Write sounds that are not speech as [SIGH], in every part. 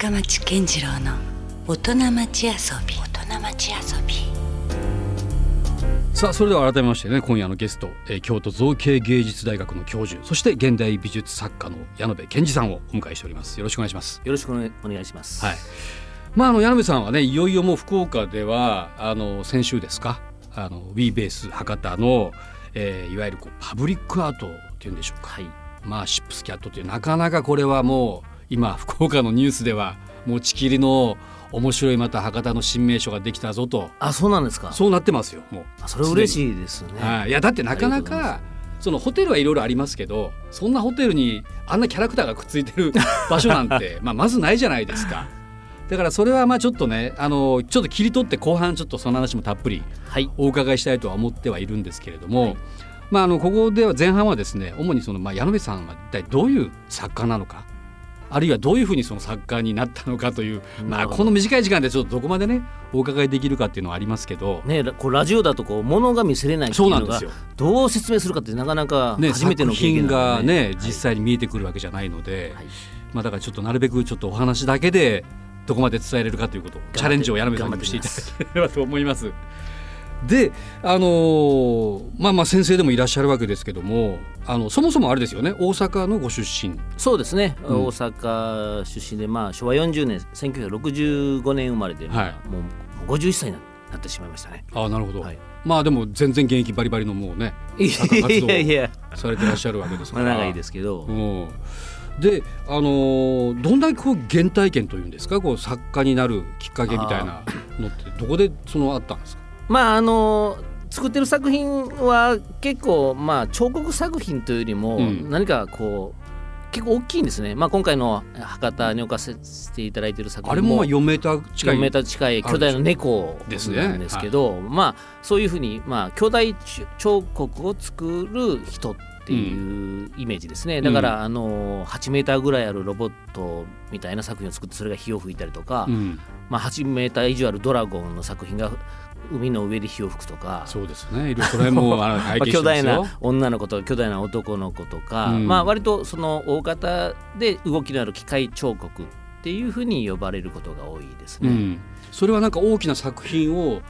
深町健次郎の大人町遊び。大人町遊び。さあそれでは改めましてね今夜のゲスト、えー京都造形芸術大学の教授そして現代美術作家の矢野部健二さんをお迎えしております。よろしくお願いします。よろしくお願いお願いします。はい。まああの矢野部さんはねいよいよもう福岡ではあの先週ですかあの w ベース博多の、えーいわゆるこうパブリックアートっていうんでしょうか。はい。まあシップスキャットっていうなかなかこれはもう今福岡のニュースでは持ちきりの面白いまた博多の新名所ができたぞとあ、そうなんですか？そうなってますよもうあそれ嬉しいですね。はい、いやだってなかなかそのホテルはいろいろありますけどそんなホテルにあんなキャラクターがくっついてる [LAUGHS] 場所なんてまあまずないじゃないですか。だからそれはまあちょっとねあのちょっと切り取って後半ちょっとその話もたっぷりはい。お伺いしたいとは思ってはいるんですけれども、まああのここでは前半はですね主にそのまあ矢野部さんは一体どういう作家なのかあるいはどういうふうにその作家になったのかというまあこの短い時間でちょっとどこまでねお伺いできるかっていうのはありますけど、ね、ラこうラジオだとこう物が見せれないっていううのが。どう説明するかってなかなかね、初めての経験ながね、実際に見えてくるわけじゃないので、はい。まあだからちょっとなるべくちょっとお話だけでどこまで伝えれるかということをチャレンジをやらめさんにもしていただければと思います。であのーまあまあ先生でもいらっしゃるわけですけどもあのそもそもあれですよね大阪のご出身。そうですね、うん。大阪出身で、まあ、昭和40年1965年生まれで、まあはいもう51歳になってしまいましたね。ああなるほど、はい。まあでも全然現役バリバリのもうね活動されてらっしゃるわけですから。まあ長いですけど、うん、であのーどんだけこう原体験というんですかこう作家になるきっかけみたいなのってどこでそのあったんですか？まああの作ってる作品は結構まあ彫刻作品というよりもうん。何かこう結構大きいんですね、まあ、今回の博多に置かせていただいている作品もあれもまあ4メーター近い4メーター近い巨大な猫ですねなんですけどまあそういうふうに、まあ、巨大彫刻を作る人っていうイメージですね、だから、あの8メーターぐらいあるロボットみたいな作品を作ってそれが火を吹いたりとか、うん、まあ、8メーター以上あるドラゴンの作品が海の上で火を吹くとか。そうですね。いろいろそれも [LAUGHS] 巨大な女の子と巨大な男の子とか、うん。まあ割とその大型で動きのある機械彫刻っていうふうに呼ばれることが多いですね。うん、それはなんか大きな作品を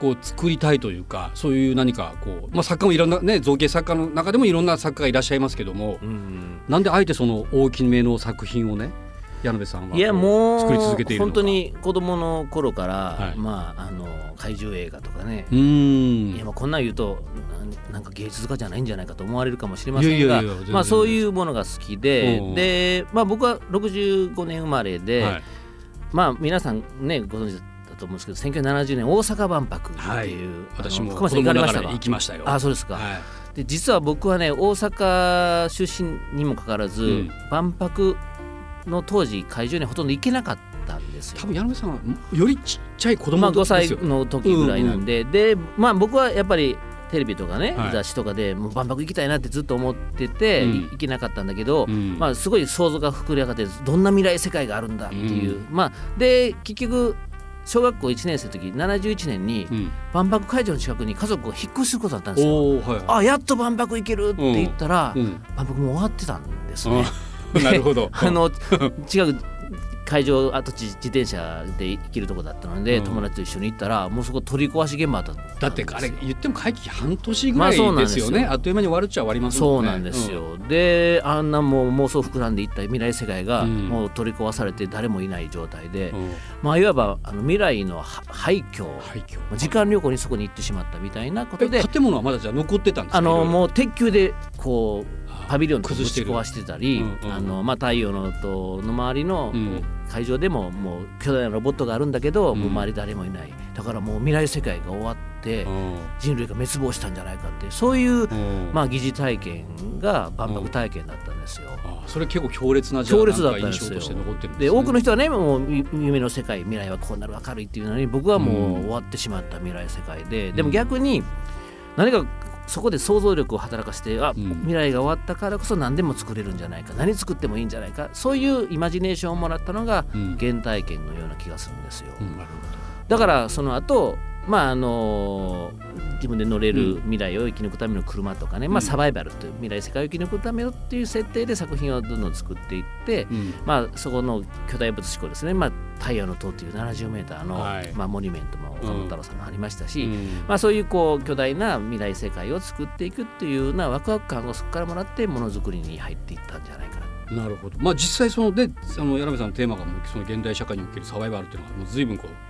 こう作りたいというかそういう何かこう、まあ、作家もいろんなね造形作家の中でもいろんな作家がいらっしゃいますけども、うん。なんであえてその大きめの作品をね矢野部さんはいやもう作り続けている本当に子供の頃から、はい。まああの怪獣映画とかね、うーん。いやまあこんなん言うとなんか芸術家じゃないんじゃないかと思われるかもしれませんがまあそういうものが好きでうんで、まあ、僕は65年生まれで、はい。まあ皆さんねご存知だと思うんですけど1970年大阪万博っていう、あの私も行かれました行きましたよ。あそうですか、はい。で実は僕はね大阪出身にもかかわらず、うん。万博の当時会場にほとんど行けなかったんですよ多。分矢野部さんはよりちっちゃい子供まあ、5の時で歳すよ。の時ぐらいなんで、でまあ僕はやっぱりテレビとかね、はい雑誌とかでもう万博行きたいなってずっと思ってて、うんい行けなかったんだけど、うんまあすごい想像が膨れ上がってどんな未来世界があるんだっていう、まあで結局小学校1年生の時71年にうん万博会場の近くに家族が引っ越しすることだったんですよ。はい。あやっと万博行けるって言ったら、うん。万博もう終わってたんですね。あ [LAUGHS] なるほど。[LAUGHS] あの違う会場跡地自転車で行けるとこだったので、うん友達と一緒に行ったらもうそこ取り壊し現場だっただってあれ言っても会期半年ぐらいですよですよね。あっという間に終わるっちゃ終わりますもね。そうんなんですよ、であんなもう妄想膨らんでいった未来世界がうんもう取り壊されて誰もいない状態で、うん。うんまあいわばあの未来のは廃墟廃墟。時間旅行にそこに行ってしまったみたいなことでえ建物はまだじゃあ残ってたんですか？あのもう鉄球でこうパビリオンとち壊してたり、うんうんあのまあ、太陽の塔の周りのうん。会場でももう巨大なロボットがあるんだけど、うん。もう周り誰もいない。だからもう未来世界が終わってうん。人類が滅亡したんじゃないかってそういう、うん。まあ、疑似体験が万博体験だったんですよ。あそれ結構強烈な強烈だったんですよ。か印象として残ってるんで。多くの人はねもうゆ夢の世界未来はこうなる明るいっていうのに僕はもうん。う終わってしまった未来世界ででも逆に何かそこで想像力を働かせてあ、うん。未来が終わったからこそ何でも作れるんじゃないか何作ってもいいんじゃないかそういうイマジネーションをもらったのがうん。原体験のような気がするんですよ。うんだからその後まああの自分で乗れる未来を生き抜くための車とかね、まあ、サバイバルという未来世界を生き抜くためのっていう設定で作品をどんどん作っていって、うん。まあ、そこの巨大物志向ですね、まあ、太陽の塔という70メーターの、はい。まあ、モニュメントも岡本太郎さんもありましたし、うん。まあ、そういうこう巨大な未来世界を作っていくっていうようなワクワク感をそこからもらってものづくりに入っていったんじゃないかな。なるほど、まあ、実際そのであの柳部さんのテーマがその現代社会におけるサバイバルっていうのがもう随分こう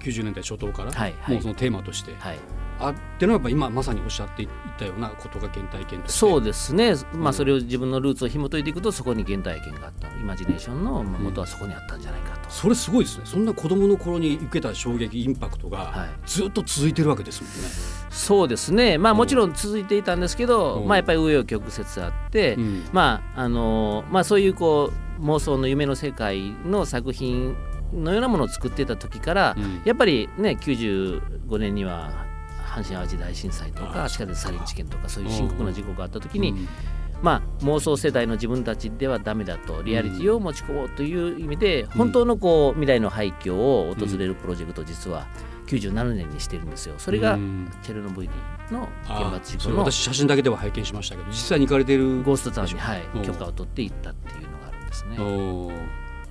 90年代初頭から、はいはい。もうそのテーマとして。はい。あってのはやっぱ今まさにおっしゃっていったようなことが原体験として。そうですね、まうん。あ、それを自分のルーツを紐解いていくとそこに原体験があった。イマジネーションのまあ元はそこにあったんじゃないかと。それすごいですね。そんな子供の頃に受けた衝撃インパクトがはい。ずっと続いてるわけですもんね。そうですね、まあ、うん。もちろん続いていたんですけど、うん。まあ、やっぱり紆余曲折あって、うん。まああのまあ、そういうこう妄想の夢の世界の作品のようなものを作ってた時から、うん。やっぱりね95年には阪神・淡路大震災とか地下鉄サリン事件とかそういう深刻な事故があった時に、うん。まあ、妄想世代の自分たちではダメだとリアリティを持ち込もうという意味で、本当のこう未来の廃墟を訪れるプロジェクトを実は97年にしてるんですよ。それがうん。チェルノブイリのあ原発事故の私写真だけでは拝見しましたけど実際に行かれているゴーストタウンに、はいうん、許可を取って行ったっていうのがあるんですね。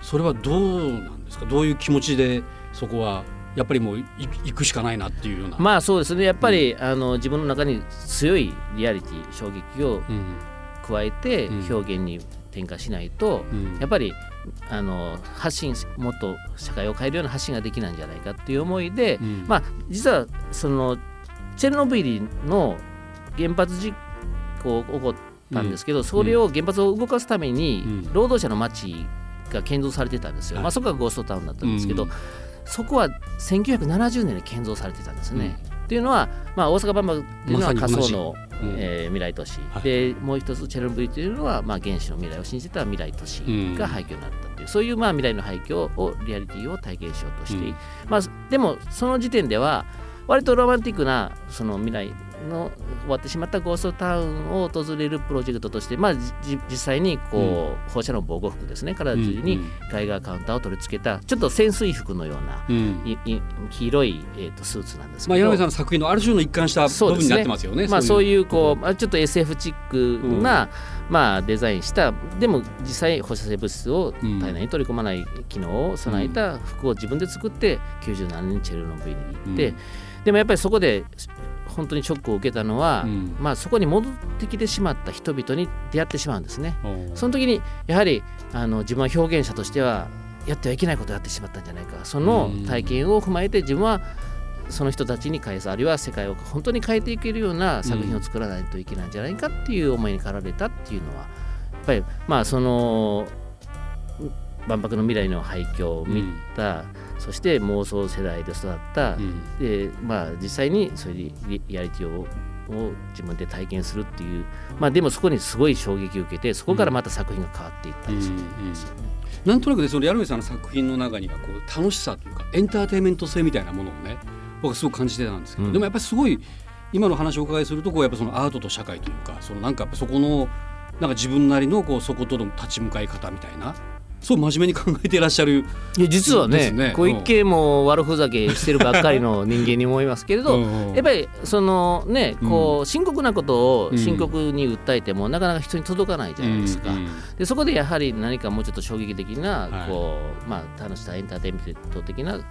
それはどうなんですか？どういう気持ちでそこはやっぱりもうい行くしかないなっていうような、まあそうですね。やっぱり、あの自分の中に強いリアリティ衝撃をうん。加えてうん。表現に転化しないと、うん。やっぱりあの発信もっと社会を変えるような発信ができないんじゃないかっていう思いで、うん。まあ実はそのチェルノブイリの原発事故起こったんですけど、それを原発を動かすために、うん。労働者の街が建造されてたんですよ、はい。まあ、そこがゴーストタウンだったんですけど、うんそこは1970年に建造されてたんですね。っていうのは、まあ、大阪万博っていうのは仮想の、うん。えー未来都市、はい。でもう一つチェルノブイリというのは、まあ、原子の未来を信じた未来都市が廃墟になったという、そういうまあ未来の廃墟をリアリティを体験しようとして、うん。まあ、でもその時点では割とロマンティックなその未来の終わってしまったゴーストタウンを訪れるプロジェクトとして、まあ、じ実際にこう、放射能防護服ですね体中にガイガーカウンターを取り付けたちょっと潜水服のようなうん。うんいい黄色い、えー、とスーツなんですけまあ、ど、柳部さんの作品のある種の一貫した部分になってますよね。まあ、そういう。こう、んまあ、ちょっと SF チックな、まあ、デザインしたでも実際放射性物質をうん体内に取り込まない機能を備えた服を自分で作って97年にチェルノブイリに行って、うん。でもやっぱりそこで本当にショックを受けたのは、うん。まあ、そこに戻ってきてしまった人々に出会ってしまうんですね。その時にやはりあの自分は表現者としてはやってはいけないことをやってしまったんじゃないか。その体験を踏まえて自分はその人たちに返す。あるいは世界を本当に変えていけるような作品を作らないといけないんじゃないかっていう思いに駆られたっていうのはやっぱりまあその万博の未来の廃墟を見た、そして妄想世代で育った、うん。でまあ実際にそういうリリアリティをを自分で体験するっていうまあでもそこにすごい衝撃を受けてそこからまた作品が変わっていったりするんですよね。なんとなくねその柳部さんの作品の中にはこう楽しさというかエンターテインメント性みたいなものをね僕はすごく感じてたんですけど、うん。でもやっぱりすごい今の話をお伺いするとこうやっぱそのアートと社会というかそのなんかそこのなんか自分なりのこうそことの立ち向かい方みたいなそう真面目に考えていらっしゃる。いや実はねね。小池も悪ふざけしてるばっかりの人間に思いますけれど、うん。やっぱりそのねこうう深刻なことをうん深刻に訴えてもなかなか人に届かないじゃないですか。うんでそこでやはり何かもうちょっと衝撃的な、はい。こうまあ楽しさエンターテインメント的なも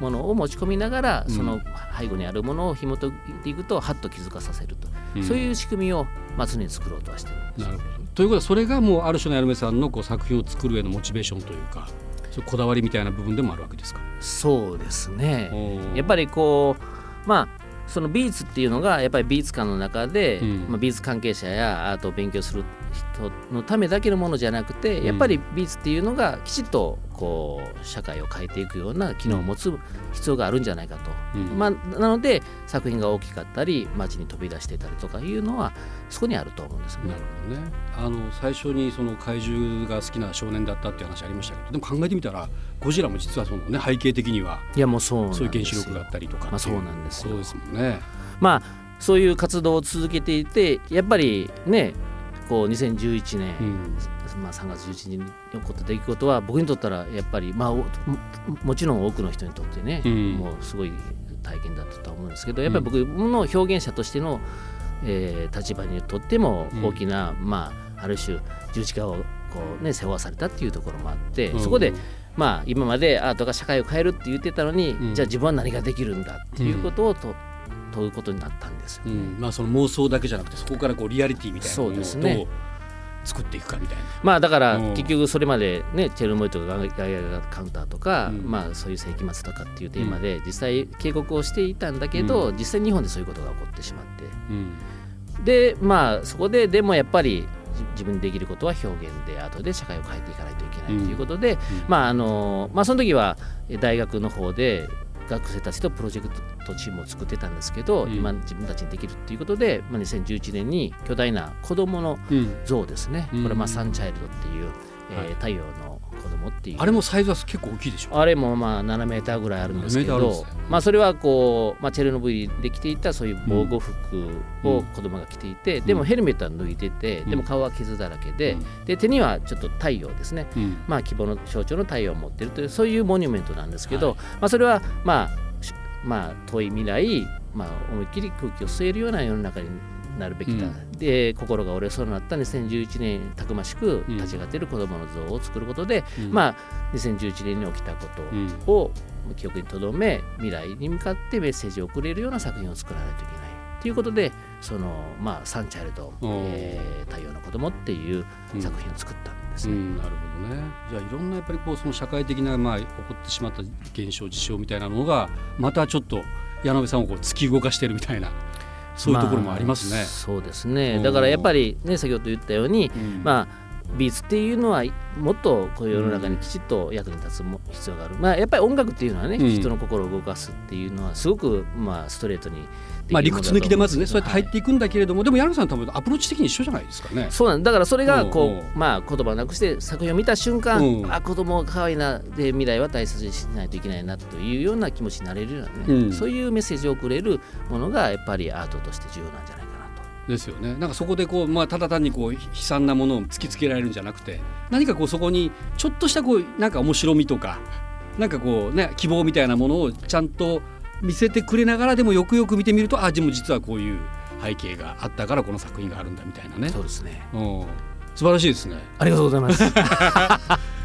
ものを持ち込みながら、うん。その背後にあるものを紐解いていくとはっと気づかさせると、うん。そういう仕組みを、まあ、常に作ろうとはしてるんですなるほどということはそれがもうある種の柳部さんのこう作品を作る上のモチベーションというかそうこだわりみたいな部分でもあるわけですか？そうですね。やっぱり、りこうまあその美術っていうのがやっぱり美術館の中で、うん。まあ、美術関係者やアートを勉強する人のためだけのものじゃなくてやっぱり美術っていうのがきちっとこう社会を変えていくような機能を持つ必要があるんじゃないかと、うん。まあ、なので作品が大きかったり街に飛び出していたりとかいうのはそこにあると思うんですね。な。るほどね。あの最初にその怪獣が好きな少年だったっていう話ありましたけどでも考えてみたらゴジラも実はその、ね、背景的にはいやもうそうそういう原子力があったりとかまあそうなんですよ。そうですもんね。まあそういう活動を続けていてやっぱりねこう2011年、うんまあ、3月11日に起こった出来事は僕にとったらやっぱり、まあ、おももちろん多くの人にとってね、うん。もうすごい体験だったと思うんですけどやっぱり僕の表現者としての、えー立場にとっても大きな、まあ、ある種十字架をこう、ね、背負わされたっていうところもあって、うん。そこで、まあ、今までアートが社会を変えるって言ってたのに、うん。じゃあ自分は何ができるんだっていうことをと、問うことになったんですよ。うん。まあ、その妄想だけじゃなくてそこからこうリアリティみたいなものをそうですね作っていくかみたいな。まあだからうん。結局それまでねチェルノブイリとかガガイアガカウンターとか、うん。まあそういう世紀末とかっていうテーマで実際警告をしていたんだけど、実際日本でそういうことが起こってしまって。うん。でまあそこででもやっぱりじ自分にできることは表現でアートで社会を変えていかないといけないということで、まああのまあその時はえ大学の方で学生たちとプロジェクトチームを作ってたんですけど、うん。今自分たちにできるっていうことで、まあ、2011年に巨大な子どものうん。像ですね、うん。これまあサンチャイルドっていう、えーはい。太陽の子供っていう。あれもサイズは結構大きいでしょ？あれもまあ7メーターぐらいあるんですけ7メーターあるんどね。まあそれはこう、まあ、チェルノブイリで着ていたそういう防護服うんを子供が着ていて、でもヘルメットは脱いでて、うん。でも顔は傷だらけで,、うん。で手にはちょっと太陽ですね。うん。まあ希望の象徴の太陽を持っているというそういうモニュメントなんですけど、まあ、それはまあしまあ遠い未来、まあ、思いっきり空気を吸えるような世の中になるべきだ、うん。で心が折れそうになった2011年たくましく立ち上がっている子どもの像を作ることで、うん。まあ2011年に起きたことうん。を記憶に留め未来に向かってメッセージを送れるような作品を作らないといけないということでそのまあ「サンチャイルド、えー太陽の子供っていう作品を作ったんですね。うん、なるほどね。じゃあいろんなやっぱりこうその社会的な、まあ、起こってしまった現象事象みたいなのがまたちょっと柳部さんをこう突き動かしてるみたいなそういうところもありますね。そうですね。うん。だからやっぱりね先ほど言ったように、うん。まあ美術っていうのはもっとこう世の中にきちっと役に立つも必要がある、まあ、やっぱり音楽っていうのはね、うん。人の心を動かすっていうのはすごく、まあ、ストレートにまあ、理屈抜きでまずねそうやって入っはいていくんだけれども、でも柳部さん多分アプローチ的に一緒じゃないですかね。そうなんだからそれがこう、うん。うんまあ言葉をなくして作品を見た瞬間、うん。あ子供可愛いなで未来は大切にしないといけないなというような気持ちになれるようなね、うん。そういうメッセージを送れるものがやっぱりアートとして重要なんじゃないかなと。ですよね。なんかそこでこう、まあ、ただ単にこう悲惨なものを突きつけられるんじゃなくて何かこうそこにちょっとしたこうなんか面白みとかなんかこうね希望みたいなものをちゃんと見せてくれながらでもよくよく見てみるとあでも実はこういう背景があったからこの作品があるんだみたいなね。そうですねうん素晴らしいですね。ありがとうございます。[LAUGHS]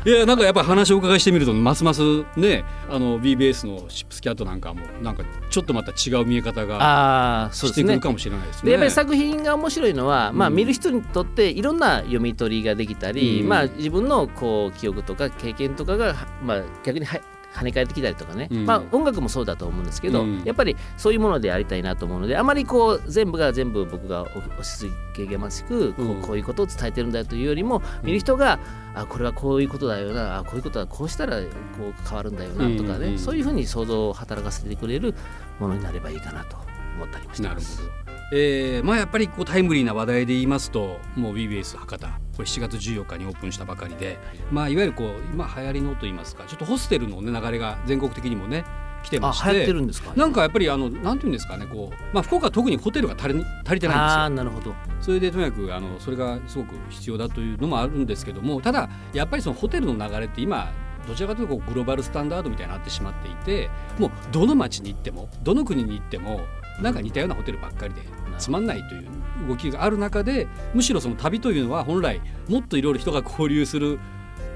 いやなんかやっぱり話をお伺いしてみるとますますねあの BBS のシップスキャットなんかもなんかちょっとまた違う見え方がああそうですねしてくるかもしれないですね。でやっぱり作品が面白いのは、まあ、うん見る人にとっていろんな読み取りができたり、うんまあ、自分のこう記憶とか経験とかが、まあ、逆には跳ね返ってきたりとかね、うん。まあ、音楽もそうだと思うんですけど、うん。やっぱりそういうものでありたいなと思うのであまりこう全部が全部僕が押し付けがましくこう,、うん。こういうことを伝えてるんだというよりも見る人があこれはこういうことだよなあこういうことはこうしたらこう変わるんだよなとかね、そういうふうに想像を働かせてくれるものになればいいかなと思ったりもしてなるほます。ど。えーまあやっぱりこうタイムリーな話題で言いますともう BBS 博多これ7月14日にオープンしたばかりで、まあいわゆるこう今流行りのと言いますかちょっとホステルの、ね、流れが全国的にもね来てましてあ流行ってるんですかなんかやっぱりあのなんていうんですかねこう、まあ、福岡は特にホテルが足り足りてないんですよああ。なるほどそれでとにかくあのそれがすごく必要だというのもあるんですけどもただやっぱりそのホテルの流れって今どちらかというとこうグローバルスタンダードみたいになってしまっていてもうどの町に行ってもどの国に行ってもなんか似たようなホテルばっかりでつまんないという動きがある中でむしろその旅というのは本来もっといろいろ人が交流する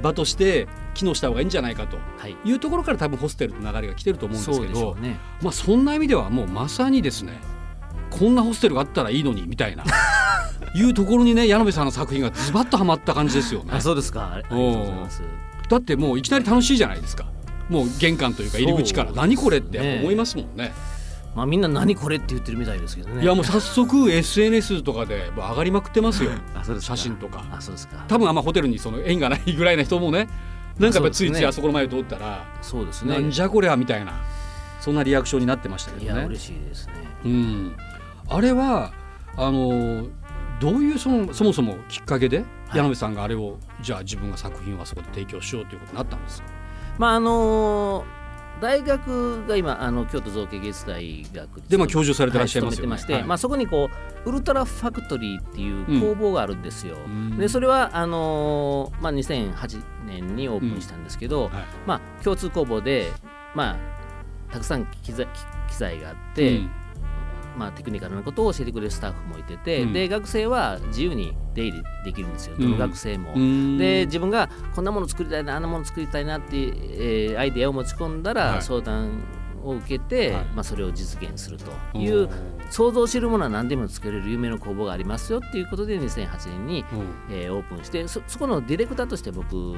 場として機能した方がいいんじゃないかとはい。いうところから多分ホステルの流れが来てると思うんですけどね。まあそんな意味ではもうまさにですねこんなホステルがあったらいいのにみたいな。[LAUGHS] いうところにね柳部さんの作品がズバッとはまった感じですよね。あそうですか。ありがとうございます。だってもういきなり楽しいじゃないですか。もう玄関というか入り口から。そう何これってねやっぱ思いますもんねまあみんな何これって言ってるみたいですけどね。いやもう早速 SNS とかで上がりまくってますよ。[LAUGHS] あそうですか。写真とか。あそうですか。多分あんまホテルにその縁がないぐらいな人もね。なんかやっぱついついあそこの前を通ったら、そうですね。なんじゃこりゃみたいなそんなリアクションになってましたけどね。いや嬉しいですね。うん、あれはあのどういうそのそもそもきっかけではい。柳部さんがあれをじゃあ自分が作品をあそこで提供しようということになったんですか、まああの大学が今あの京都造形芸術大学でまあ教授されてらっしゃいはますよね。勤めてまして、はい。まあ、そこにこうウルトラファクトリーっていう工房があるんですよ。うんでそれはあのーまあ、2008年にオープンしたんですけど、はい。まあ、共通工房で、まあ、たくさん機材機材があって、うんまあ、テクニカルなことを教えてくれるスタッフもいてて、うん。で学生は自由に出入りできるんですよ。どの学生も。うん。で自分がこんなもの作りたいなあんなもの作りたいなって、えーアイデアを持ち込んだら、はい。相談を受けて、はい。まあ、それを実現するという想像を知るものは何でも作れる夢の工房がありますよっていうことで2008年に、うん。えーオープンしてそそこのディレクターとして僕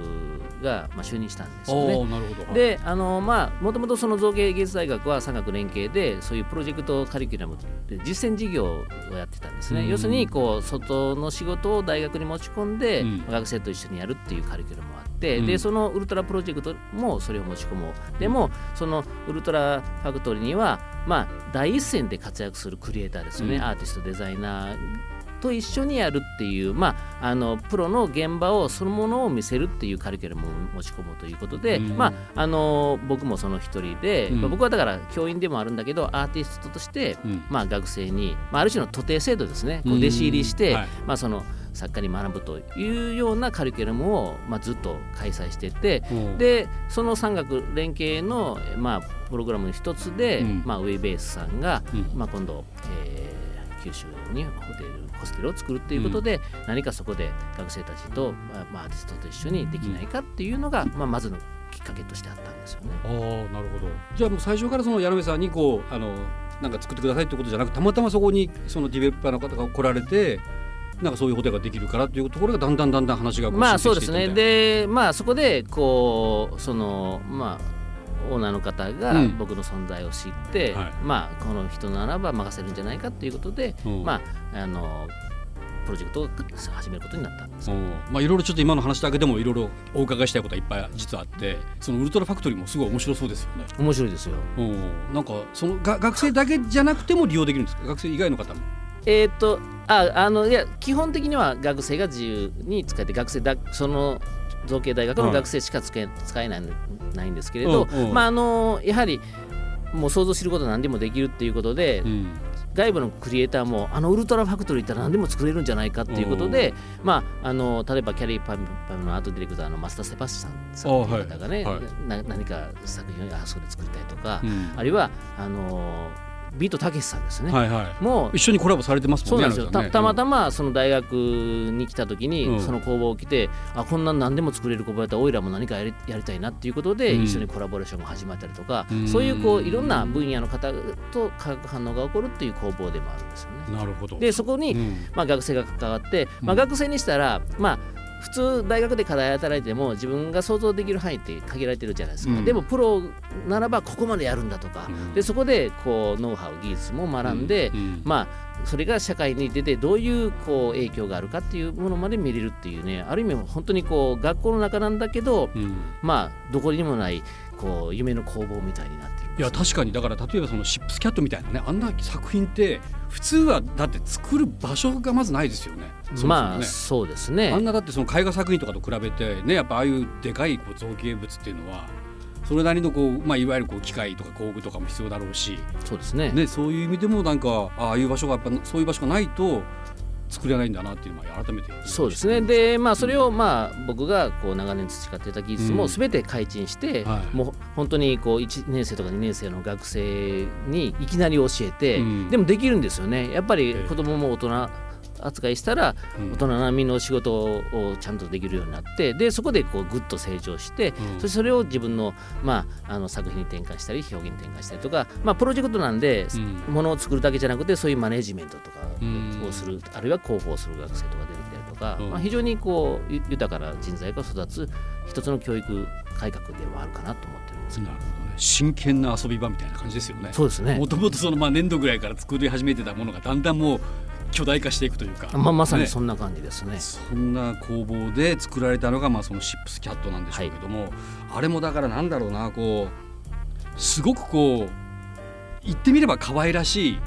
が、まあ、就任したんですよね。なるほど。であのまあもともとその造形芸術大学は産学連携でそういうプロジェクトカリキュラムで実践事業をやってたんですね、うん。要するにこう外の仕事を大学に持ち込んで、うん。学生と一緒にやるっていうカリキュラムもあって、うんでそのウルトラプロジェクトもそれを持ち込もう。でもそのウルトラファクトリーにはまあ第一線で活躍するクリエイターですよね、うん。アーティストデザイナーと一緒にやるっていう、まあ、あのプロの現場をそのものを見せるっていうカリキュラムを持ち込むということで、うん。まあ、あの僕もその一人で、うん。まあ僕はだから教員でもあるんだけどアーティストとして、うん。まあ、学生に、まあ、ある種の徒弟制度ですね。こううん。弟子入りして、はい。まあ、その作家に学ぶというようなカリキュラムを、まあ、ずっと開催しててう。んでその産学連携の、まあ、プログラムの一つで、うん。まあ、ウェイベースさんが、うん。まあ、今度、えー九州にホテルホステルを作るっていうことで、何かそこで学生たちと、まあまあ、アーティストと一緒にできないかっていうのが、まあ、まずのきっかけとしてあったんですよね。ああなるほど。じゃあもう最初からその柳部さんにこうあのなんか作ってくださいってことじゃなくたまたまそこにそのディベロッパーの方が来られてなんかそういうホテルができるからっていうところがだんだんだんだん話がこまあそう進ですね。でまあそこでこうそのまあオーナーの方がうん。僕の存在を知って、はい。まあこの人ならば任せるんじゃないかっていうことで、う。んまああのプロジェクトを始めることになったんですまあいろいろちょっと今の話だけでもいろいろお伺いしたいことはいっぱい実はあってそのウルトラファクトリーもすごい面白そうですよね。面白いですよ。う。んなんかそのが学生だけじゃなくても利用できるんですか？学生以外の方も。えーっとああのいや基本的には学生が自由に使えて学生だその造形大学の学生しか使え,、使えないないんですけれど、うんうんまああのやはりもう想像すること何でもできるっていうことで、うん。外部のクリエイターもあのウルトラファクトリーって何でも作れるんじゃないかっていうことで、まあ、あの例えばキャリーパンパンのアートディレクターの増田セバスチャンさんってい。う方がね、あはい。な何か作品をあそこで作りたいとか、うん。あるいはあのビートたけしさんですね、はいはい。もう一緒にコラボされてますもんね。そうなんですよねたまたまその大学に来た時に、うんその工房を来てあこんなん何でも作れる工房やったらおいらも何かやりやりたいなっていうことで、うん一緒にコラボレーションが始まったりとか、うんそういうこういろんな分野の方と化学反応が起こるっていう工房でもあるんですよね。なるほど。でそこに、うんまあ、学生が関わって、まあ、うん学生にしたら、まあ普通大学で課題働いても自分が想像できる範囲って限られてるじゃないですか、うん。でもプロならばここまでやるんだとか、うん。でそこでこうノウハウ技術も学んで、うん。まあそれが社会に出てどういうこう影響があるかっていうものまで見れるっていうね。ある意味本当にこう学校の中なんだけどうん。まあどこにもないこう夢の工房みたいになってるんですいや確かに。だから例えばそのシップスキャットみたいなねあんな作品って普通はだって作る場所がまずないですよね。そもそもまあね。そうですね。あんなだってその絵画作品とかと比べてねやっぱああいうでかいこう造形物っていうのはそれなりのこう、まあ、いわゆるこう機械とか工具とかも必要だろうし、そうですね。ね、そういう意味でもなんかああいう場所がやっぱそういう場所がないと作れないんだなっていうのは改めてそうですね。でまあそれをまあ僕がこう長年培っていた技術うん。も全て開陳して、はい。もう本当にこう1年生とか2年生の学生にいきなり教えて、うん。でもできるんですよね。やっぱりええ。子供も大人扱いしたらうん。大人並みの仕事をちゃんとできるようになってでそこでこうぐっと成長して、うん。そしてそれを自分の,、まあ、あの作品に転換したり表現に転換したりとか、まあ、プロジェクトなんで、うん。ものを作るだけじゃなくてそういうマネジメントとかうんをする、あるいは広報する学生とか出てきたりとか、うん。まあ、非常にこうゆ豊かな人材が育つ一つの教育改革ではあるかなと思ってるんですけどなるほどね。真剣な遊び場みたいな感じですよね。そうですね。もともとそのまあ年度ぐらいから作り始めてたものがだんだんもう巨大化していくというか、ままさにね。そんな感じですね。そんな工房で作られたのがまあそのシップスキャットなんでしょうけども、あれもだからなんだろうなこうすごくこう言ってみれば可愛らしい、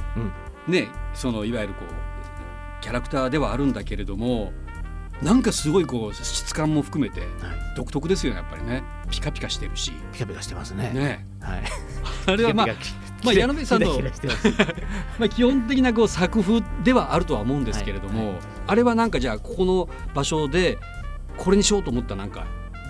ねそのいわゆるこうキャラクターではあるんだけれどもなんかすごいこう質感も含めてはい。独特ですよねやっぱりね。ピカピカしてるし。ピカピカしてますね。ね。はい。[LAUGHS] あれはまあまあ矢野部さんのまあ、基本的なこう作風ではあるとは思うんですけれども、はいはい。あれはなんかじゃあここの場所でこれにしようと思ったなんか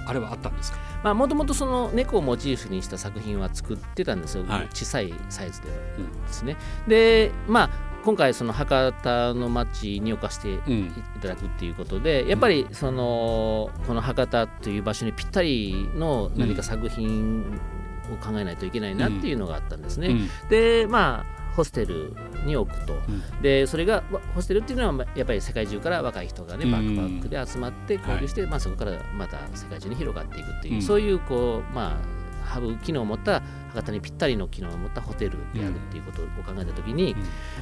あれはあったんですか？まあもともとその猫をモチーフにした作品は作ってたんですよ、はい。小さいサイズでうんですね。でまあ今回その博多の町に置かせていうんただくっていうことでやっぱりそのこの博多という場所にぴったりの何か作品を考えないといけないなっていうのがあったんですね。うん。でまあホステルに置くと、ん。でそれがわホステルっていうのはまあやっぱり世界中から若い人がねうん。バックパックで集まって交流して、まあ、そこからまた世界中に広がっていくっていう、うん。そういうこうまあ機能を持った博多にぴったりの機能を持ったホテルであるっていうことを考えた時に、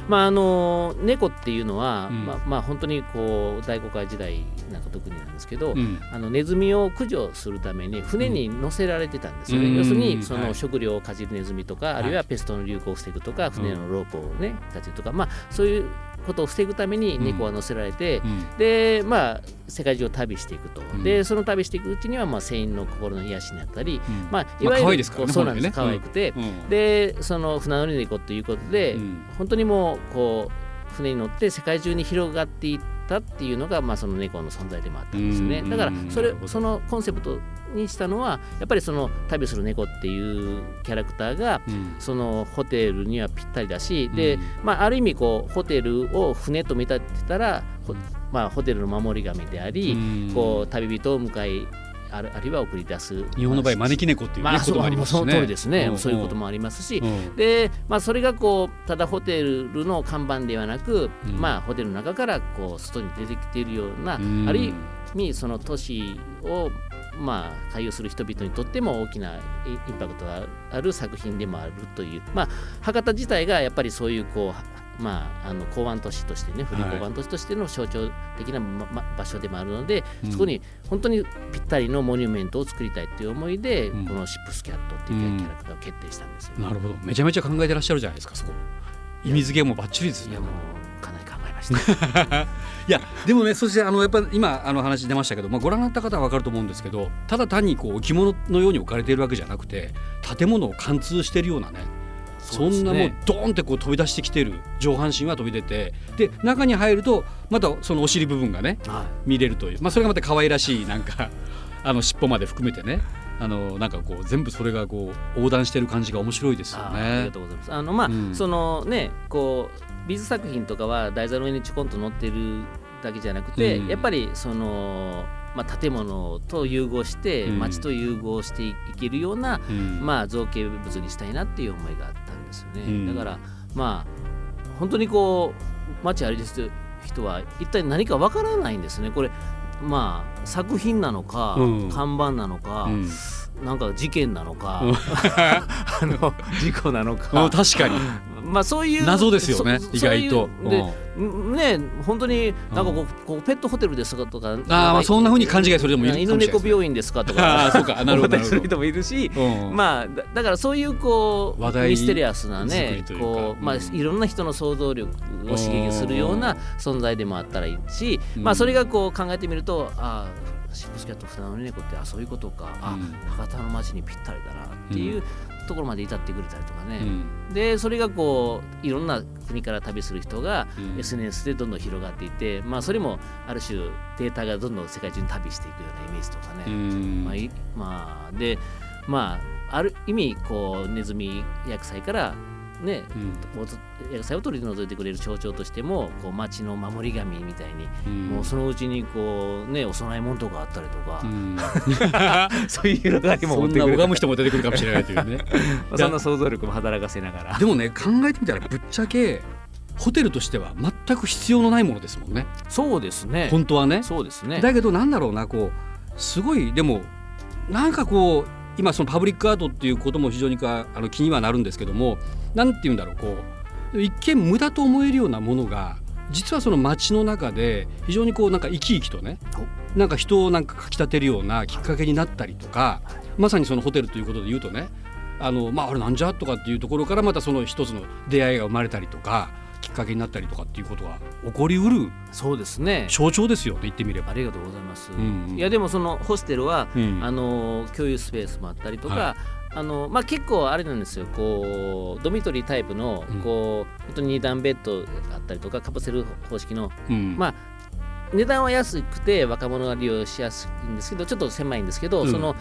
まああの猫っていうのは、うん。まあまあ本当にこう大航海時代なんか特になんですけど、うん。あのネズミを駆除するために船に乗せられてたんですよね、うん。要するにそはい。の食料をかじるネズミとか、あるいはペストの流行を防ぐとか、船のロープをねかじるとか、まあ、そういうことを防ぐために猫は乗せられて、うん。でまあ世界中を旅していくと、ん。でその旅していくうちには、まあ、船員の心の癒しになったり、うん。まあ、いまあわゆる可愛いですからねそうなんです、ね。可愛くて、うん。でその船乗り猫ということで、うん。本当にもうこう船に乗って世界中に広がっていったっていうのが、まあ、その猫の存在でもあったんですね。うん。だからそれそのコンセプトにしたのはやっぱりその旅する猫っていうキャラクターがうん。そのホテルにはぴったりだし、でうん。まあ、ある意味こうホテルを船と見立てたら、ほまあ、ホテルの守り神であり、うん。こう旅人を迎えあるあるいは送り出す日本の場合招き猫っていうね、まあ、そう言葉ありますしその通りですね、ん。そういうこともありますし、うん。で、まあ、それがこうただホテルの看板ではなく、うん。まあ、ホテルの中からこう外に出てきているような、うん。ある意味その都市をまあ回遊する人々にとっても大きなイインパクトがある作品でもあるという、まあ、博多自体がやっぱりそういうこうまあ、あの港湾都市としてね古い。港湾都市としての象徴的な、まま場所でもあるので、うん。そこに本当にぴったりのモニュメントを作りたいっていう思いで、うん。このシップスキャットっていうキャラクターを決定したんですよ。なるほど。めちゃめちゃ考えてらっしゃるじゃないですかそこ。意味付けもバッチリですね。かなり考えました。[LAUGHS] いやでもねそしてあのやっぱり今あの話出ましたけど、まあ、ご覧になった方は分かると思うんですけどただ単にこう置物のように置かれているわけじゃなくて建物を貫通しているようなねそんなもうドーンってこう飛び出してきてる上半身は飛び出てで中に入るとまたそのお尻部分がねは見れるという、まあ、それがまた可愛らしいなんかあの尻尾まで含めてねあのなんかこう全部それがこう横断してる感じが面白いですよあーありねが。とうございます。あのまあ、うんそのねこう美術作品とかは台座の上にちょこんと載ってるだけじゃなくて、うん。やっぱりそのまあ建物と融合して、うん。街と融合していけるような、うん。まあ造形物にしたいなっていう思いがあったんですよね。うん。だからまあ本当にこう街歩いてる人は一体何かわからないんですね。これまあ作品なのか、うん。看板なのか、うん。なんか事件なのか、うん。[LAUGHS] あの事故なのうん。か、確かに [LAUGHS] まあそういう謎ですよねそ意外と。ね本当になんかこう,、こうペットホテルですかとか、あーまあそんな風に勘違いする人もいる犬猫病院ですかとあかーそうか。なるほどする [LAUGHS] 人もいるし、うん。まあだだからそういうこう話題ミステリアスな作ねこうまあうん。いろんな人の想像力を刺激するような存在でもあったらいいし、うん。まあそれがこう考えてみるとああシップスキャット船の猫ってあそういうことか、あうん。博多の街にぴったりだなっていうところまで至ってくれたりとかね、うん。でそれがこういろんな国から旅する人がうん。SNS でどんどん広がっていって、まあ、それもある種データがどんどん世界中に旅していくようなイメージとかね、うん。まあいまあ、でまあある意味こうネズミ薬剤からねうん。おつ薬剤を取り除いてくれる象徴としてもこう町の守り神みたいに、うん。もうそのうちにこうねお供え物とかあったりとかう、ん。[LAUGHS] そういう色がにもそんな拝む人も出てくるかもしれないというね。[LAUGHS] まあそんな想像力も働かせながら。でもね考えてみたらぶっちゃけホテルとしては全く必要のないものですもんね。そうですね。本当はね。そうですね。だけどなんだろうなこうすごいでもなんかこう今そのパブリックアートっていうことも非常にかあの気にはなるんですけどもなんて言うんだろうこう一見無駄と思えるようなものが実はその街の中で非常にこうなんか生き生きとねなんか人をなんかかきたてるようなきっかけになったりとかまさにそのホテルということで言うとねあのまああれなんじゃとかっていうところからまたその一つの出会いが生まれたりとかきっかけになったりとかっていうことが起こりうるそうですね。象徴ですよね言ってみれば。あ。りがとうございます。うんうん。いやでもそのホステルは、うん。あの共有スペースもあったりとか、はあのまあ、結構あれなんですよ。こうドミトリータイプのうん。こう、本当に2段ベッドがあったりとかカプセル方式の、うん。まあ値段は安くて若者が利用しやすいんですけどちょっと狭いんですけど、うん。その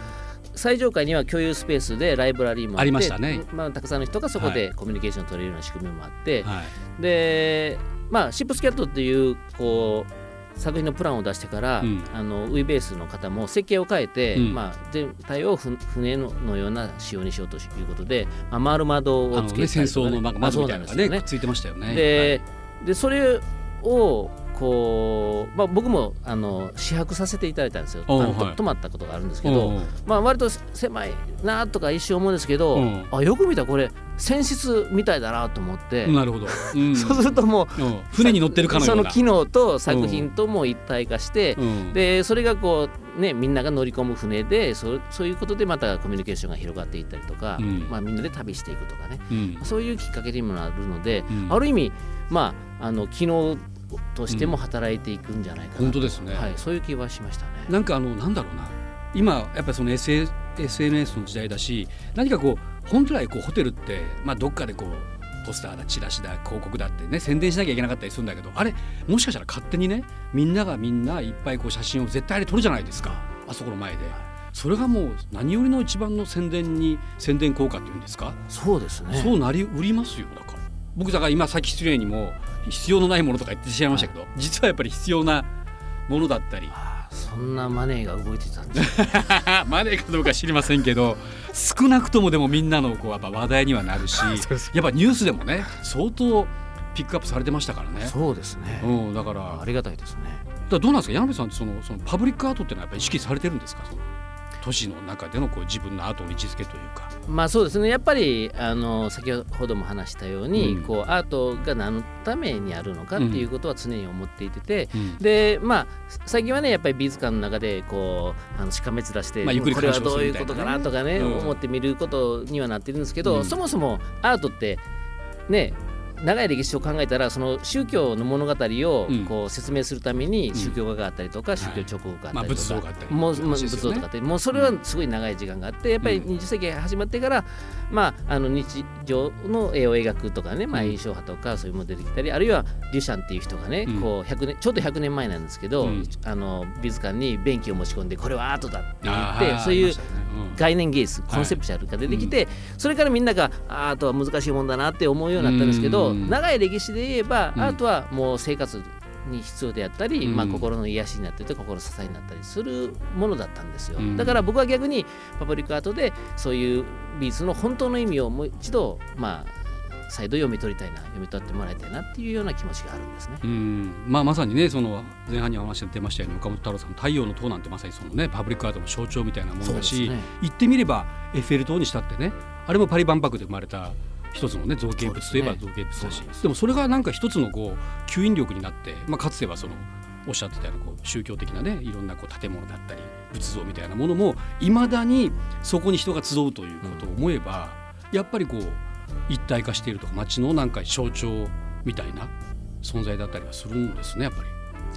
最上階には共有スペースでライブラリーもあってありましたね。まあ、たくさんの人がそこでコミュニケーションを取れるような仕組みもあって、はい。でまあシップスキャットっていうこう作品のプランを出してから、うん。あのウィベースの方も設計を変えて、うん。まあ、全体をふ船ののような仕様にしようということで、まあ、回る窓をつけたりとか、戦争の窓みたいなのがねくっついてましたよね。ででそれをこう、まあ、僕もあの試泊させていただいたんですよ。はい。泊まったことがあるんですけど、まあ、割と狭いなとか一瞬思うんですけど、うん。あよく見たらこれ船室みたいだなと思って、なるほど、うん。[LAUGHS] そうするともううん。船に乗ってるかのその機能と作品とも一体化して、うん。でそれがこうねみんなが乗り込む船でそうそういうことでまたコミュニケーションが広がっていったりとか、うん。まあ、みんなで旅していくとかね。うん。そういうきっかけにもなるので、うん。ある意味まああの機能としても働いていくんじゃないかなと、本当ですね。はい、そういう気はしましたね。なんかあのなんだろうな。今やっぱりその SA SNS の時代だし何かこう本来こうホテルって、まあ、どっかでこうポスターだチラシだ広告だってね宣伝しなきゃいけなかったりするんだけどあれもしかしたら勝手にねみんながみんないっぱいこう写真を絶対あれ撮るじゃないですか。あそこの前で。それがもう何よりの一番の宣伝に宣伝効果っていうんですか、そうですね。そうなりうりますよだから僕だから今さっき失礼にも必要のないものとか言ってしまいましたけど、実はやっぱり必要なものだったり。そんなマネーが動いてたんですよ [LAUGHS] マネーかどうか知りませんけど少なくともでもみんなのこうやっぱ話題にはなるし [LAUGHS] やっぱニュースでもね相当ピックアップされてましたからね。そうですね、うん、だから。ありがたいですね。らどうなんですか？柳部さんってそのそのパブリックアートっていうのはやっぱり意識されてるんですか？その都市の中でのこう自分のアートの位置づけというか。まあそうですね。やっぱりあの先ほども話したように、うん。こうアートが何のためにあるのかっていうことは常に思っていてて、うん。でまあ最近はねやっぱり美術館の中でこうあのしかめ面して、まあこれはどういうことかなとかね、うん。思って見ることにはなってるんですけど、うん。そもそもアートってね長い歴史を考えたらその宗教の物語をうん。こう説明するためにん。宗教画があったりとか、宗教彫刻があまあったりとか、仏像があったり。もう仏像とかってもうそれはすごい長い時間があってやっぱりうん。20世紀が始まってから、まあ、あの日常の絵を描くとかね、まあ、うん印象派とかそういうもの出てきたり、あるいはデュシャンっていう人がね、うん。こう100年ちょうど100年前なんですけど、うん。あの美術館に便器を持ち込んでこれはアートだって言ってそういう概念芸術コンセプチュアルが出てきて、それからみんながアートは難しいもんだなって思うようになったんですけど、うん長い歴史で言えば、うん。アートはもう生活に必要であったり、うん。まあ、心の癒しになってて心の支えになったりするものだったんですよ、うん。だから僕は逆にパブリックアートでそういう美術の本当の意味をもう一度まあ再度読み取りたいな読み取ってもらいたいなっていうような気持ちがあるんですね。うん。まあ、まさにねその前半にお話が出ましたように岡本太郎さんの「太陽の塔」なんてまさにそのねパブリックアートの象徴みたいなものだし、ね。言ってみればエッフェル塔にしたってねあれもパリ万博で生まれた一つのね造形物といえば造形物だしですでもそれがなんか一つのこう吸引力になって、まあ、かつてはそのおっしゃってたようなこう宗教的なねいろんなこう建物だったり仏像みたいなものもいまだにそこに人が集うということを思えば、やっぱりこう一体化しているとか街のなんか象徴みたいな存在だったりはするんですねやっぱり。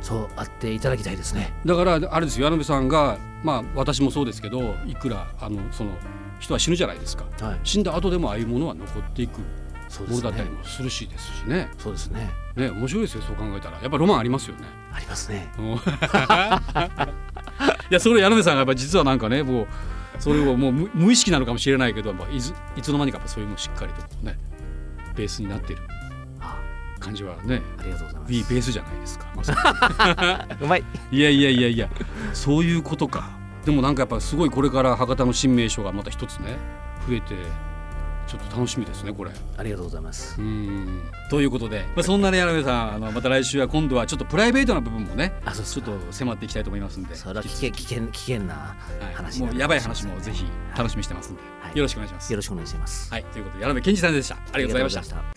そうあっていただきたいですね。だからあれですよ柳部さんがまあ私もそうですけどいくらあのその人は死ぬじゃないですかはい、死んだ後でもああいうものは残っていくものだったり。もするしですしねそうですね。ね面白いですよそう考えたらやっぱロマンありますよね。ありますね。うん [LAUGHS] いやそれ柳部さんがやっぱ実はなんかねもうそれをもう無無意識なのかもしれないけど、まあ、いずいつの間にかやっぱそういうのしっかりとねベースになってるあ感じはねありがとうございます。いいベースじゃないですか。まさに [LAUGHS] うまい。[LAUGHS] いやいやいやいやそういうことかでもなんかやっぱすごいこれから博多の新名所がまた一つね増えてちょっと楽しみですねこれ。ありがとうございます。うん。ということで、まあ、そんなね柳部さんあのまた来週は今度はちょっとプライベートな部分もねあ、そうちょっと迫っていきたいと思いますんでそれは危険危険危険なはい。話になるもうやばい話もぜひ楽しみにしてますんで、はい。よろしくお願いします。よろしくお願いします。はい。ということで柳部健二さんでした。ありがとうございました